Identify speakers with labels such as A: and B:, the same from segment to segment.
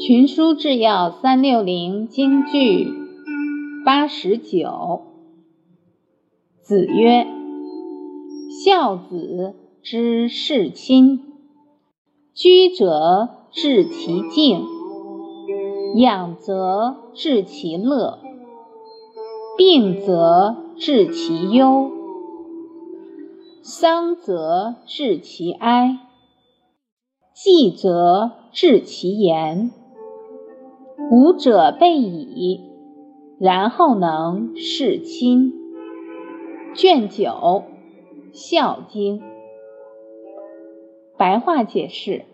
A: 群书治要三六零京剧八十九。子曰：“孝子之事亲，居则治其敬，养则治其乐，病则治其忧，丧则治其哀，祭则治其言。”五者备矣，然后能事亲。卷九《孝经》白话解释：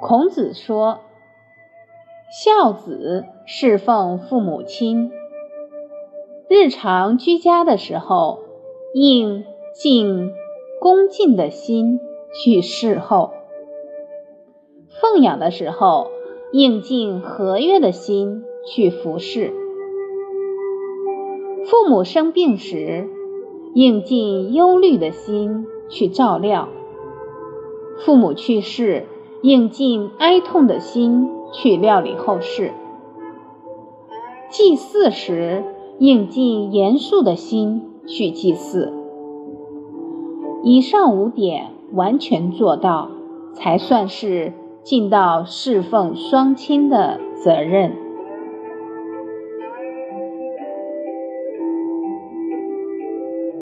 A: 孔子说，孝子侍奉父母亲，日常居家的时候，应尽恭敬的心去侍候；奉养的时候，应尽和悦的心去服侍；父母生病时，应尽忧虑的心去照料；父母去世，应尽哀痛的心去料理后事；祭祀时，应尽严肃的心去祭祀。以上五点完全做到，才算是。尽到侍奉双亲的责任。